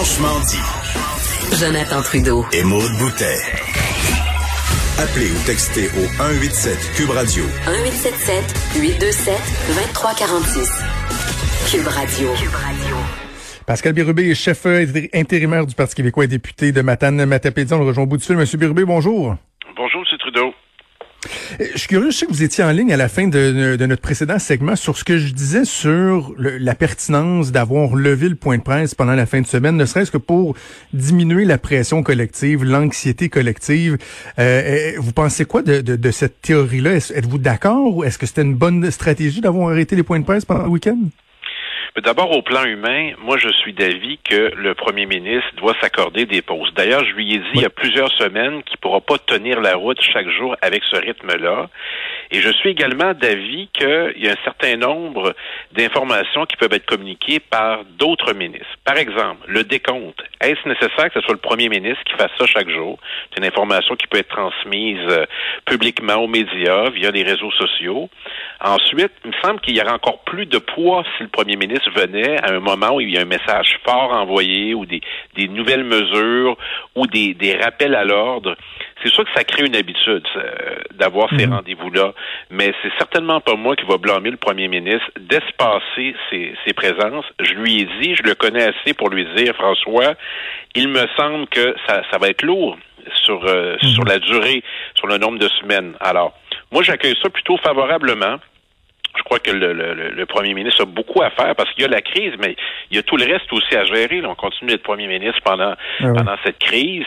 Franchement dit. Jonathan Trudeau. Et Maude Boutet. Appelez ou textez au 187 Cube Radio. 1877 827 2346. Cube Radio. Cube Radio. Pascal Birubé est chef intérimaire du Parti québécois et député de Matane Matapédia. On le rejoint au bout du fil. Monsieur Birubé, bonjour. Bonjour, M. Trudeau. Euh, je suis curieux, je sais que vous étiez en ligne à la fin de, notre précédent segment sur ce que je disais sur la pertinence d'avoir levé le point de presse pendant la fin de semaine, ne serait-ce que pour diminuer la pression collective, l'anxiété collective. Euh, euh, vous pensez quoi de, de cette théorie-là? Êtes-vous d'accord ou est-ce que c'était une bonne stratégie d'avoir arrêté les points de presse pendant le week-end? D'abord, au plan humain, moi, je suis d'avis que le premier ministre doit s'accorder des pauses. D'ailleurs, je lui ai dit il y a plusieurs semaines qu'il ne pourra pas tenir la route chaque jour avec ce rythme-là. Et je suis également d'avis qu'il y a un certain nombre d'informations qui peuvent être communiquées par d'autres ministres. Par exemple, le décompte. Est-ce nécessaire que ce soit le premier ministre qui fasse ça chaque jour? C'est une information qui peut être transmise euh, publiquement aux médias, via les réseaux sociaux. Ensuite, il me semble qu'il y aurait encore plus de poids si le premier ministre venait à un moment où il y a un message fort envoyé ou des, nouvelles mesures ou des rappels à l'ordre c'est sûr que ça crée une habitude euh, d'avoir ces mhm. rendez-vous-là, mais c'est certainement pas moi qui va blâmer le premier ministre d'espacer ses, ses présences. Je lui ai dit, je le connais assez pour lui dire, François, il me semble que ça, ça va être lourd sur, euh, mhm. sur la durée, sur le nombre de semaines. Alors, moi, j'accueille ça plutôt favorablement je crois que le, le, le, premier ministre a beaucoup à faire parce qu'il y a la crise, mais il y a tout le reste aussi à gérer. on continue d'être premier ministre pendant ah pendant cette crise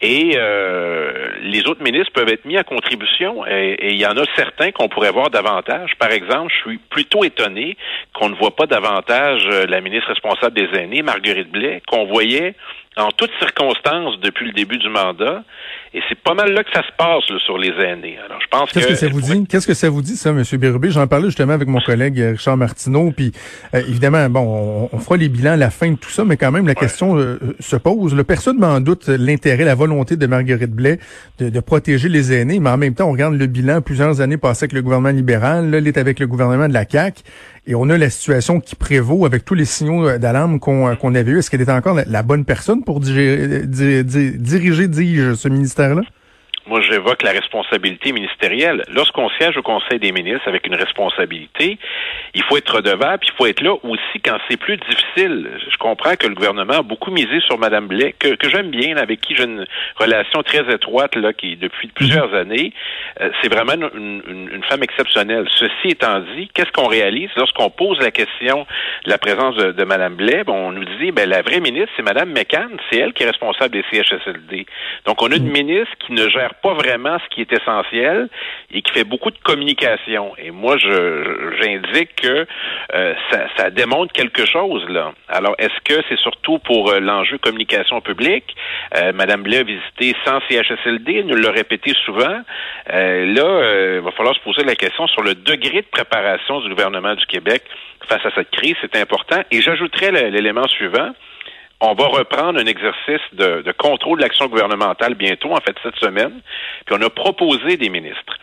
et euh, les autres ministres peuvent être mis à contribution et, il y en a certains qu'on pourrait voir davantage. Par exemple, je suis plutôt étonné qu'on ne voit pas davantage euh, la ministre responsable des aînés, Marguerite Blais, qu'on voyait en toutes circonstances depuis le début du mandat. Et c'est pas mal là que ça se passe sur les aînés. Alors, je pense Qu'est-ce que, ça vous dit? Qu'est-ce que ça vous dit ça, Monsieur Bérubé? J'en parlais justement avec mon collègue euh, Richard Martineau. Puis euh, évidemment, bon, on, fera les bilans à la fin de tout ça, mais quand même la question euh, se pose. Le personne m'en doute l'intérêt, la volonté de Marguerite Blais de, de, protéger les aînés, mais en même temps, on regarde le bilan plusieurs années passées avec le gouvernement libéral. Là, il est avec le gouvernement de la CAQ. Et on a la situation qui prévaut avec tous les signaux d'alarme qu'on qu'on avait eu. Est-ce qu'elle est encore la, bonne personne? Pour diriger, diriger, diriger ce ministère-là? Moi j'évoque la responsabilité ministérielle. Lorsqu'on siège au Conseil des ministres avec une responsabilité, il faut être redevable, puis il faut être là aussi quand c'est plus difficile. Je comprends que le gouvernement a beaucoup misé sur Mme Blais, que, que j'aime bien, avec qui j'ai une relation très étroite là, qui depuis plusieurs mhm. années. Euh, c'est vraiment une, une, une, femme exceptionnelle. Ceci étant dit, qu'est-ce qu'on réalise lorsqu'on pose la question de la présence de, de Mme Blais? Bon, on nous dit, ben la vraie ministre, c'est Mme McCann, c'est elle qui est responsable des CHSLD. Donc on a une mhm. ministre qui ne gère pas vraiment ce qui est essentiel et qui fait beaucoup de communication. Et moi, je j'indique que euh, ça, ça, démontre quelque chose là. Alors, est-ce que c'est surtout pour euh, l'enjeu communication publique? Euh, Madame Blais a visité 100 CHSLD, nous l'a répété souvent. là, il va falloir se poser la question sur le degré de préparation du gouvernement du Québec face à cette crise. C'est important. Et j'ajouterais l'élément suivant on va reprendre un exercice de, contrôle de l'action gouvernementale bientôt, en fait, cette semaine. Puis on a proposé des ministres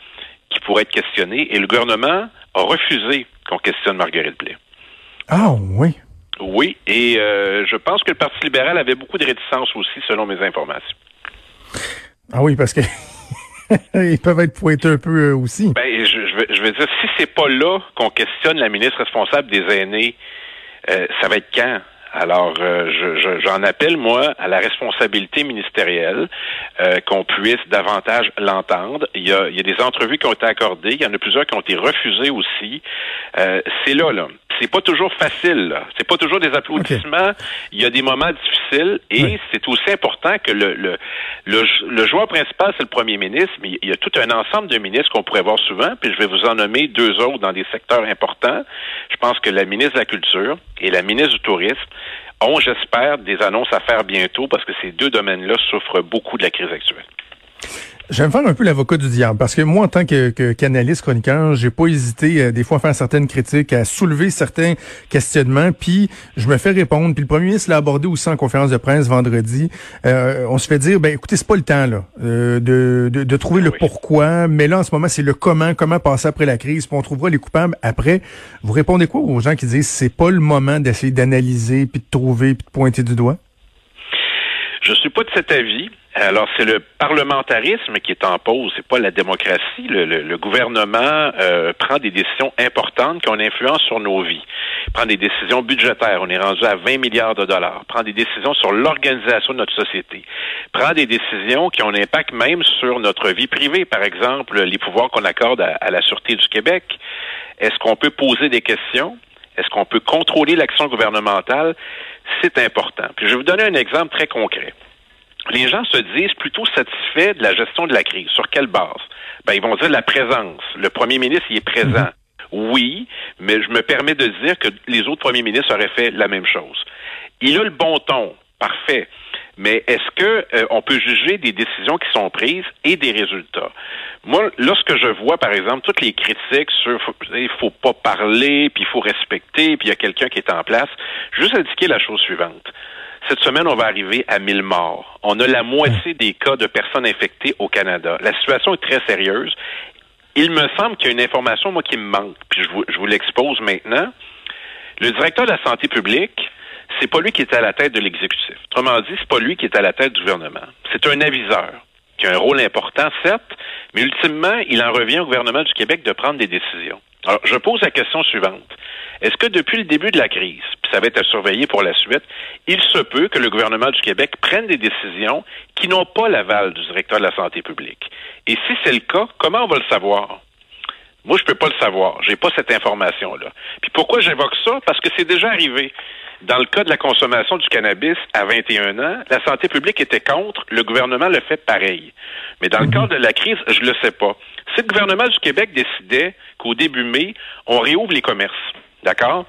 qui pourraient être questionnés et le gouvernement a refusé qu'on questionne Marguerite Blais. Ah oui. Oui, et euh, je pense que le Parti libéral avait beaucoup de réticence aussi, selon mes informations. Ah oui, parce que ils peuvent être pointés un peu euh, aussi. Ben, je, veux, dire, si c'est pas là qu'on questionne la ministre responsable des aînés, euh, ça va être quand? Alors, euh, j'en appelle, moi, à la responsabilité ministérielle, euh, qu'on puisse davantage l'entendre. Il y, a, il y a des entrevues qui ont été accordées, il y en a plusieurs qui ont été refusées aussi. Euh, c'est là, là c'est pas toujours facile. C'est pas toujours des applaudissements. Il y a des moments difficiles et c'est aussi important que le, le, le, joueur principal, c'est le premier ministre, mais il y a tout un ensemble de ministres qu'on pourrait voir souvent, puis je vais vous en nommer deux autres dans des secteurs importants. Je pense que la ministre de la Culture et la ministre du Tourisme ont, j'espère, des annonces à faire bientôt parce que ces deux domaines-là souffrent beaucoup de la crise actuelle. J'aime faire un peu l'avocat du diable parce que moi, en tant que, que canaliste chroniqueur, j'ai pas hésité euh, des fois à faire certaines critiques, à soulever certains questionnements, puis je me fais répondre. Puis le premier ministre l'a abordé aussi en conférence de presse vendredi. Euh, on se fait dire, ben écoutez, c'est pas le temps là euh, de, de, de, trouver le pourquoi, mais là en ce moment c'est le comment, comment passer après la crise, puis on trouvera les coupables après. Vous répondez quoi aux gens qui disent c'est pas le moment d'essayer d'analyser puis de trouver puis de pointer du doigt? Pas de cet avis. Alors, c'est le parlementarisme qui est en pause, c'est pas la démocratie. Le, gouvernement euh, prend des décisions importantes qui ont une influence sur nos vies. Il prend des décisions budgétaires, on est rendu à 20 milliards de dollars. prend des décisions sur l'organisation de notre société. prend des décisions qui ont un impact même sur notre vie privée, par exemple, les pouvoirs qu'on accorde à la Sûreté du Québec. Est-ce qu'on peut poser des questions? Est-ce qu'on peut contrôler l'action gouvernementale? C'est important. Puis je vais vous donner un exemple très concret. Les gens se disent plutôt satisfaits de la gestion de la crise. Sur quelle base? Ben, ils vont dire la présence. Le premier ministre, il est présent. Mhm. Oui, mais je me permets de dire que les autres premiers ministres auraient fait la même chose. Il a le bon ton. Parfait. Mais est-ce que euh, on peut juger des décisions qui sont prises et des résultats? Moi, lorsque je vois, par exemple, toutes les critiques sur il faut pas parler, puis il faut respecter, puis il y a quelqu'un qui est en place, juste indiquer la chose suivante. Cette semaine, on va arriver à 1000 morts. On a la moitié des cas de personnes infectées au Canada. La situation est très sérieuse. Il me semble qu'il y a une information, moi, qui me manque, puis je vous, je vous l'expose maintenant. Le directeur de la santé publique, c'est pas lui qui est à la tête de l'exécutif. Autrement dit, c'est pas lui qui est à la tête du gouvernement. C'est un aviseur qui a un rôle important, certes, mais ultimement, il en revient au gouvernement du Québec de prendre des décisions. Alors, je pose la question suivante. Est-ce que depuis le début de la crise, puis ça va être à surveiller pour la suite, il se peut que le gouvernement du Québec prenne des décisions qui n'ont pas l'aval du directeur de la santé publique? Et si c'est le cas, comment on va le savoir? Moi, je peux pas le savoir. J'ai pas cette information-là. Puis pourquoi j'évoque ça? Parce que c'est déjà arrivé. Dans le cas de la consommation du cannabis à 21 ans, la santé publique était contre, le gouvernement le fait pareil. Mais dans le mhm. cadre de la crise, je le sais pas. Si le gouvernement du Québec décidait qu'au début mai, on réouvre les commerces, d'accord?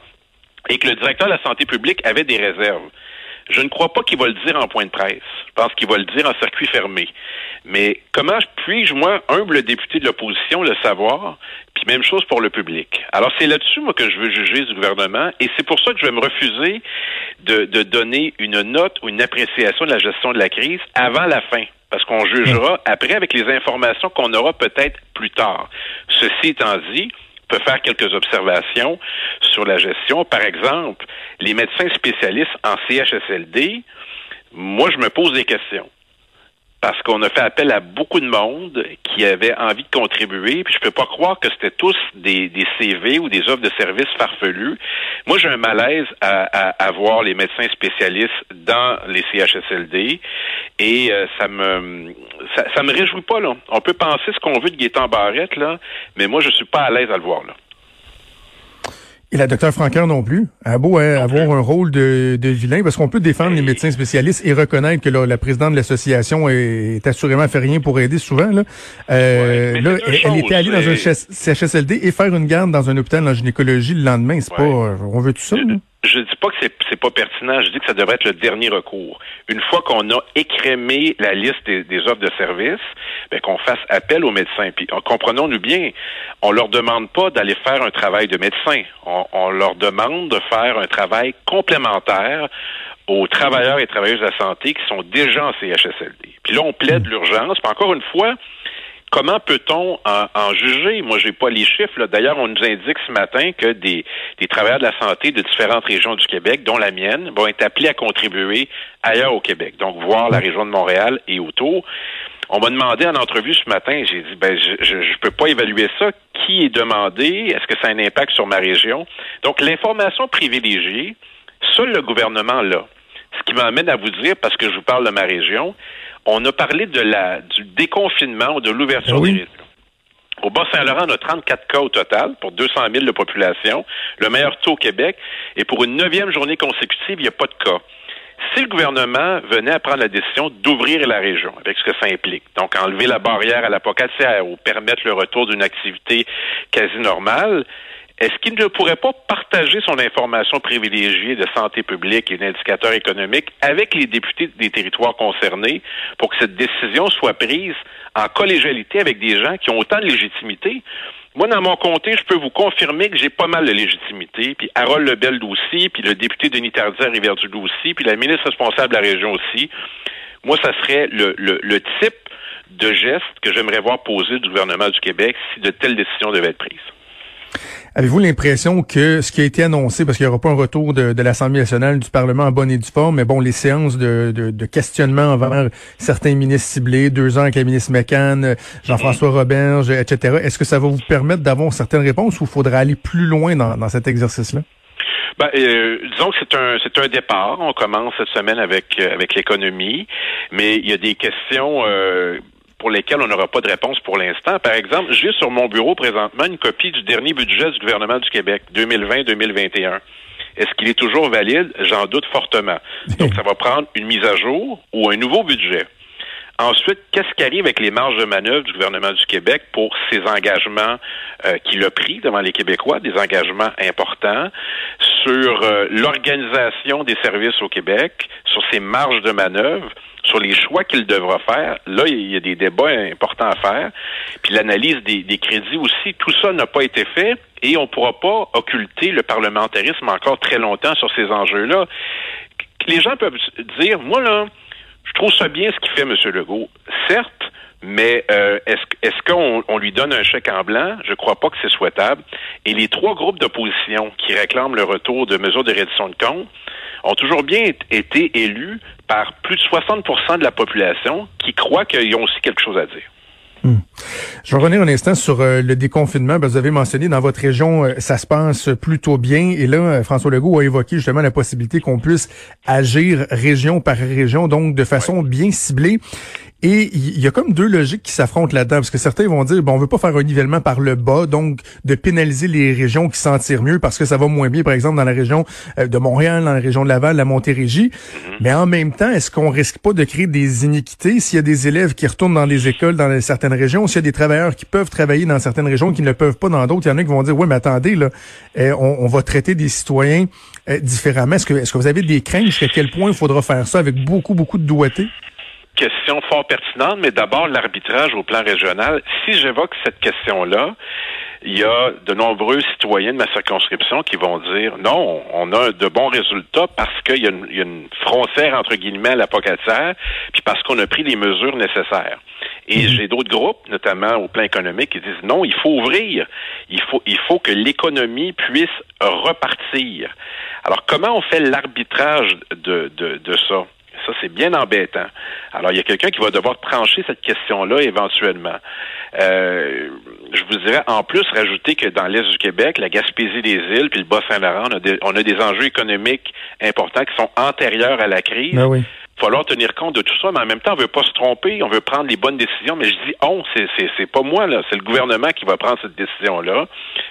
Et que le directeur de la santé publique avait des réserves. Je ne crois pas qu'il va le dire en point de presse. Je pense qu'il va le dire en circuit fermé. Mais comment puis-je, moi, humble député de l'opposition, le savoir? Puis même chose pour le public. Alors c'est là-dessus, moi, que je veux juger du gouvernement. Et c'est pour ça que je vais me refuser de, de donner une note ou une appréciation de la gestion de la crise avant la fin parce qu'on jugera après avec les informations qu'on aura peut-être plus tard. Ceci étant dit, peut faire quelques observations sur la gestion. Par exemple, les médecins spécialistes en CHSLD, moi, je me pose des questions parce qu'on a fait appel à beaucoup de monde qui avait envie de contribuer, puis je peux pas croire que c'était tous des, CV ou des offres de services farfelus. Moi, j'ai un malaise à, à, voir les médecins spécialistes dans les CHSLD et euh, ça me ça, ça, me réjouit pas là. On peut penser ce qu'on veut de Gaétan Barrette là, mais moi je suis pas à l'aise à le voir là. Et la docteur Franqueur non plus. a beau hein, avoir un rôle de, de vilain, parce qu'on peut défendre les médecins spécialistes et reconnaître que la présidente de l'association est, assurément fait rien pour aider souvent. Là, euh, là elle, était allée dans un CHSLD et faire une garde dans un hôpital en gynécologie le lendemain. C'est pas, on veut tout ça. Je dis pas que c'est c'est pas pertinent. Je dis que ça devrait être le dernier recours. Une fois qu'on a écrémé la liste des, offres de services, ben, qu'on fasse appel aux médecins. Puis comprenons-nous bien, on leur demande pas d'aller faire un travail de médecin. On, on leur demande de faire un travail complémentaire aux travailleurs et travailleuses de la santé qui sont déjà en CHSLD. Puis là, on plaide l'urgence. Puis encore une fois, Comment peut-on en, juger? Moi, j'ai pas les chiffres. D'ailleurs, on nous indique ce matin que des, travailleurs de la santé de différentes régions du Québec, dont la mienne, vont être appelés à contribuer ailleurs au Québec. Donc, voir la région de Montréal et autour. On m'a demandé en entrevue ce matin, j'ai dit, ben, je ne peux pas évaluer ça. Qui est demandé? Est-ce que ça a un impact sur ma région? Donc, l'information privilégiée, seul le gouvernement l'a. Ce qui m'amène à vous dire, parce que je vous parle de ma région, on a parlé de la, du déconfinement ou de l'ouverture des réseaux. Au Bas-Saint-Laurent, on a 34 cas au total pour 200 000 de population, le meilleur taux au Québec. Et pour une neuvième journée consécutive, il n'y a pas de cas. Si le gouvernement venait à prendre la décision d'ouvrir la région, avec ce que ça implique, donc enlever la barrière à la ou permettre le retour d'une activité quasi normale, est-ce qu'il ne pourrait pas partager son information privilégiée de santé publique et d'indicateurs économiques avec les députés des territoires concernés pour que cette décision soit prise en collégialité avec des gens qui ont autant de légitimité? Moi, dans mon comté, je peux vous confirmer que j'ai pas mal de légitimité, puis Harold Lebel aussi, puis le député Denis Tardier Rivière-du-Loup aussi, puis la ministre responsable de la région aussi. Moi, ça serait le, le, le type de geste que j'aimerais voir poser du gouvernement du Québec si de telles décisions devaient être prises. Avez-vous l'impression que ce qui a été annoncé, parce qu'il n'y aura pas un retour de, l'Assemblée nationale, du Parlement en bonne et due forme, mais bon, les séances de, de, questionnement envers certains ministres ciblés, deux ans avec la ministre McCann, Jean-François Roberge, etc., est-ce que ça va vous permettre d'avoir certaines réponses ou faudra aller plus loin dans, dans cet exercice-là? Ben, euh, disons que c'est un c'est un départ. On commence cette semaine avec euh, avec l'économie, mais il y a des questions euh, pour lesquelles on n'aura pas de réponse pour l'instant. Par exemple, j'ai sur mon bureau présentement une copie du dernier budget du gouvernement du Québec, 2020-2021. Est-ce qu'il est toujours valide? J'en doute fortement. Donc, ça va prendre une mise à jour ou un nouveau budget. Ensuite, qu'est-ce qui arrive avec les marges de manœuvre du gouvernement du Québec pour ses engagements euh, qu'il a pris devant les Québécois, des engagements importants? Sur euh, l'organisation des services au Québec, sur ses marges de manœuvre, sur les choix qu'il devra faire. Là, il y a des débats importants à faire. Puis l'analyse des, des crédits aussi, tout ça n'a pas été fait et on ne pourra pas occulter le parlementarisme encore très longtemps sur ces enjeux-là. Les gens peuvent dire, moi là, je trouve ça bien ce qu'il fait, M. Legault. Certes, mais euh, est-ce qu'on on lui donne un chèque en blanc? Je ne crois pas que c'est souhaitable. Et les trois groupes d'opposition qui réclament le retour de mesures de réduction de comptes ont toujours bien été élus par plus de 60% de la population qui croient qu'ils ont aussi quelque chose à dire. Hmm. Je vais revenir un instant sur euh, le déconfinement. vous avez mentionné dans votre région, euh, ça se passe plutôt bien. Et là, euh, François Legault a évoqué justement la possibilité qu'on puisse agir région par région, donc de façon bien ciblée. Et il y a comme deux logiques qui s'affrontent là-dedans, parce que certains vont dire, bon, on veut pas faire un nivellement par le bas, donc de pénaliser les régions qui s'en tirent mieux parce que ça va moins bien, par exemple, dans la région euh, de Montréal, dans la région de Laval, la Montérégie. Mm-hmm. Mais en même temps, est-ce qu'on risque pas de créer des iniquités s'il y a des élèves qui retournent dans les écoles dans certaines régions, s'il y a des travailleurs qui peuvent travailler dans certaines régions qui ne le peuvent pas dans d'autres, il y en a qui vont dire, oui, mais attendez, là, eh, on, va traiter des citoyens eh, différemment. Est-ce que, est-ce que vous avez des craintes jusqu'à quel point il faudra faire ça avec beaucoup, beaucoup de doigté? Question fort pertinente, mais d'abord l'arbitrage au plan régional. Si j'évoque cette question-là, il y a de nombreux citoyens de ma circonscription qui vont dire non, on a de bons résultats parce qu'il y, a une frontière entre guillemets à la pocatière, puis parce qu'on a pris les mesures nécessaires. Et mhm. j'ai d'autres groupes, notamment au plan économique, qui disent non, il faut ouvrir, il faut, il faut que l'économie puisse repartir. Alors comment on fait l'arbitrage de, de, de ça? Ça, c'est bien embêtant. Alors, il y a quelqu'un qui va devoir trancher cette question-là éventuellement. Euh, je vous dirais, en plus, rajouter que dans l'Est du Québec, la Gaspésie des îles puis le Bas-Saint-Laurent, on, a des enjeux économiques importants qui sont antérieurs à la crise. Ben oui falloir tenir compte de tout ça, mais en même temps, on veut pas se tromper, on veut prendre les bonnes décisions, mais je dis on, c'est c'est pas moi là, c'est le gouvernement qui va prendre cette décision là,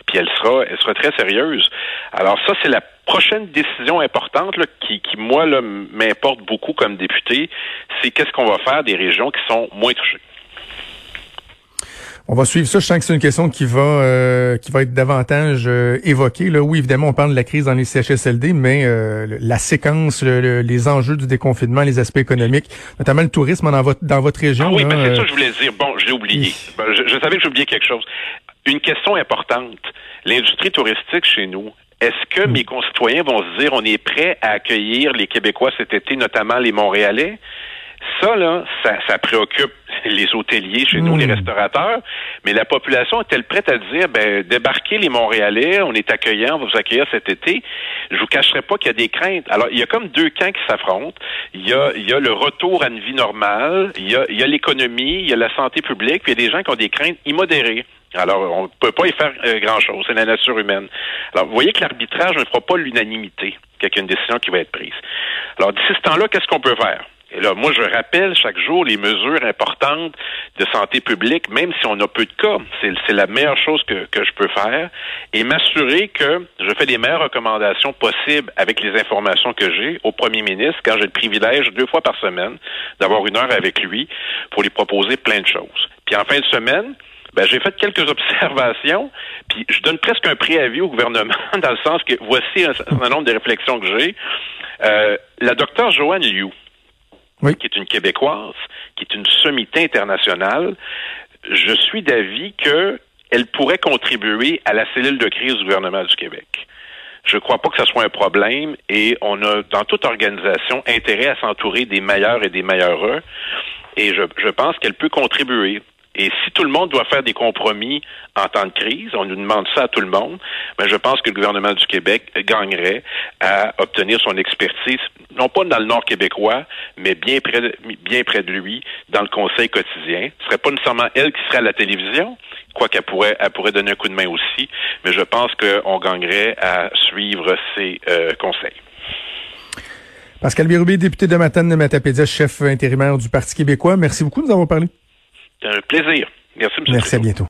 puis elle sera elle sera très sérieuse. Alors ça c'est la prochaine décision importante qui, qui, moi, m'importe beaucoup comme député, c'est qu'est-ce qu'on va faire des régions qui sont moins touchées? On va suivre ça. Je sens que c'est une question qui va euh, qui va être davantage euh, évoquée. Là, oui, évidemment, on parle de la crise dans les CHSLD, mais euh, la séquence, les enjeux du déconfinement, les aspects économiques, notamment le tourisme dans votre dans votre région. Ah oui, ben, c'est ça que je voulais dire. Bon, je l'ai oublié. Ben, je, je, savais que j'oubliais quelque chose. Une question importante. L'industrie touristique chez nous, est-ce que mes concitoyens vont se dire on est prêt à accueillir les Québécois cet été, notamment les Montréalais? Ça, là, ça, préoccupe les hôteliers chez nous, les hmm. restaurateurs, mais la population est-elle prête à dire, ben, débarquez les Montréalais, on est accueillant, on va vous accueillir cet été? Je vous cacherai pas qu'il y a des craintes. Alors, il y a comme deux camps qui s'affrontent. Il y a, il y a le retour à une vie normale, il y a, il y a l'économie, il y a la santé publique, puis il y a des gens qui ont des craintes immodérées. Alors, on ne peut pas y faire euh, grand-chose. C'est la nature humaine. Alors, vous voyez que l'arbitrage ne fera pas l'unanimité qu'il y a une décision qui va être prise. Alors, d'ici ce temps-là, qu'est-ce qu'on peut faire? Et là, moi, je rappelle chaque jour les mesures importantes de santé publique, même si on a peu de cas. C'est la meilleure chose que, que je peux faire. Et m'assurer que je fais les meilleures recommandations possibles avec les informations que j'ai au premier ministre quand j'ai le privilège deux fois par semaine d'avoir une heure avec lui pour lui proposer plein de choses. Puis en fin de semaine, ben, j'ai fait quelques observations, puis je donne presque un préavis au gouvernement dans le sens que voici un certain nombre de réflexions que j'ai. Euh, la docteure Joanne Liu, qui est une Québécoise, qui est une sommité internationale, je suis d'avis qu'elle pourrait contribuer à la cellule de crise du gouvernement du Québec. Je ne crois pas que ce soit un problème et on a, dans toute organisation, intérêt à s'entourer des meilleurs et des meilleurs. Et je, je pense qu'elle peut contribuer Et si tout le monde doit faire des compromis en temps de crise, on nous demande ça à tout le monde, mais je pense que le gouvernement du Québec gagnerait à obtenir son expertise, non pas dans le nord québécois, mais bien près de, bien près de lui, dans le conseil quotidien. Ce serait pas nécessairement elle qui serait à la télévision, quoi qu'elle pourrait, elle pourrait donner un coup de main aussi, mais je pense qu'on gagnerait à suivre ses euh, conseils. Pascal Bérubé, député de Matane de Matapédia, chef intérimaire du Parti québécois. Merci beaucoup de nous avoir parlé. Un plaisir. Merci, M. Merci, à bientôt.